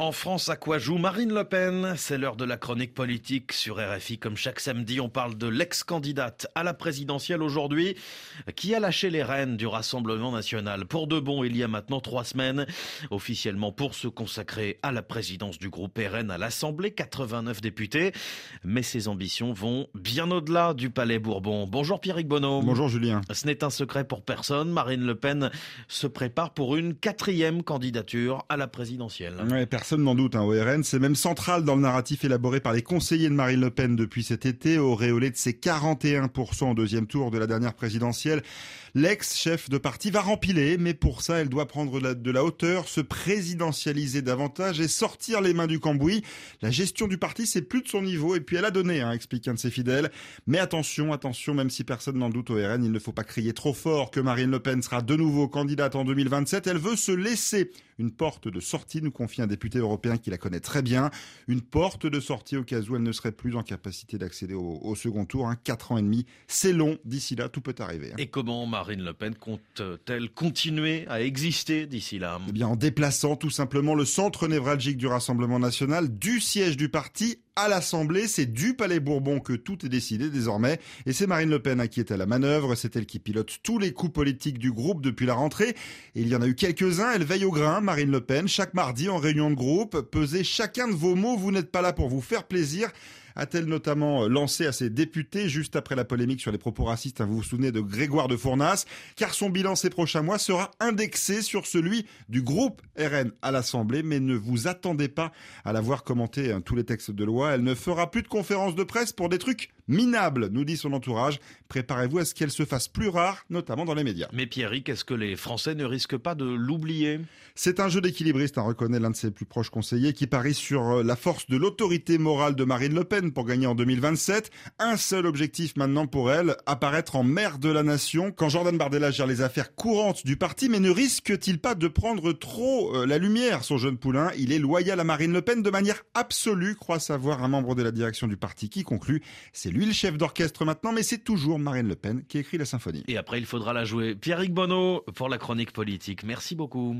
En France, à quoi joue Marine Le Pen? C'est l'heure de la chronique politique sur RFI. Comme chaque samedi, on parle de l'ex-candidate à la présidentielle aujourd'hui, qui a lâché les rênes du Rassemblement national pour de bon il y a maintenant trois semaines, officiellement pour se consacrer à la présidence du groupe RN à l'Assemblée, 89 députés. Mais ses ambitions vont bien au-delà du Palais Bourbon. Bonjour Pierrick Bonneau. Bonjour Julien. Ce n'est un secret pour personne. Marine Le Pen se prépare pour une quatrième candidature à la présidentielle personne n'en doute, hein, au RN, c'est même central dans le narratif élaboré par les conseillers de Marine Le Pen depuis cet été, auréolé de ses 41% au deuxième tour de la dernière présidentielle. L'ex-chef de parti va rempiler, mais pour ça, elle doit prendre de la hauteur, se présidentialiser davantage et sortir les mains du cambouis. La gestion du parti, c'est plus de son niveau, et puis elle a donné, hein, explique un de ses fidèles. Mais attention, attention, même si personne n'en doute au RN, il ne faut pas crier trop fort que Marine Le Pen sera de nouveau candidate en 2027. Elle veut se laisser une porte de sortie, nous confie un député européen qui la connaît très bien. Une porte de sortie au cas où elle ne serait plus en capacité d'accéder au, second tour. Hein. Quatre ans et demi, c'est long. D'ici là, tout peut arriver. Hein. Et comment Marine Le Pen compte-t-elle continuer à exister d'ici là? Eh bien, en déplaçant tout simplement le centre névralgique du Rassemblement national du siège du parti à l'Assemblée. C'est du Palais Bourbon que tout est décidé désormais. Et c'est Marine Le Pen qui est à la manœuvre. C'est elle qui pilote tous les coups politiques du groupe depuis la rentrée. Et il y en a eu quelques-uns. Elle veille au grain, Marine Le Pen, chaque mardi en réunion de groupe. Pesez chacun de vos mots. Vous n'êtes pas là pour vous faire plaisir a-t-elle notamment lancé à ses députés juste après la polémique sur les propos racistes, hein, vous vous souvenez de Grégoire de Fournas, car son bilan ces prochains mois sera indexé sur celui du groupe RN à l'Assemblée, mais ne vous attendez pas à la voir commenter hein, tous les textes de loi. Elle ne fera plus de conférences de presse pour des trucs minables, nous dit son entourage. Préparez-vous à ce qu'elle se fasse plus rare, notamment dans les médias. Mais Pierrick, est-ce que les Français ne risquent pas de l'oublier? C'est un jeu d'équilibriste, hein, reconnaît l'un de ses plus proches conseillers, qui parie sur euh, la force de l'autorité morale de Marine Le Pen pour gagner en 2027. Un seul objectif maintenant pour elle, apparaître en maire de la nation quand Jordan Bardella gère les affaires courantes du parti, mais ne risque-t-il pas de prendre trop euh, la lumière, son jeune poulain? Il est loyal à Marine Le Pen de manière absolue, croit savoir un membre de la direction du parti qui conclut. C'est lui le chef d'orchestre maintenant, mais c'est toujours Marine Le Pen qui écrit la symphonie. Et après, il faudra la jouer. Pierrick Bonneau pour la chronique politique. Merci beaucoup.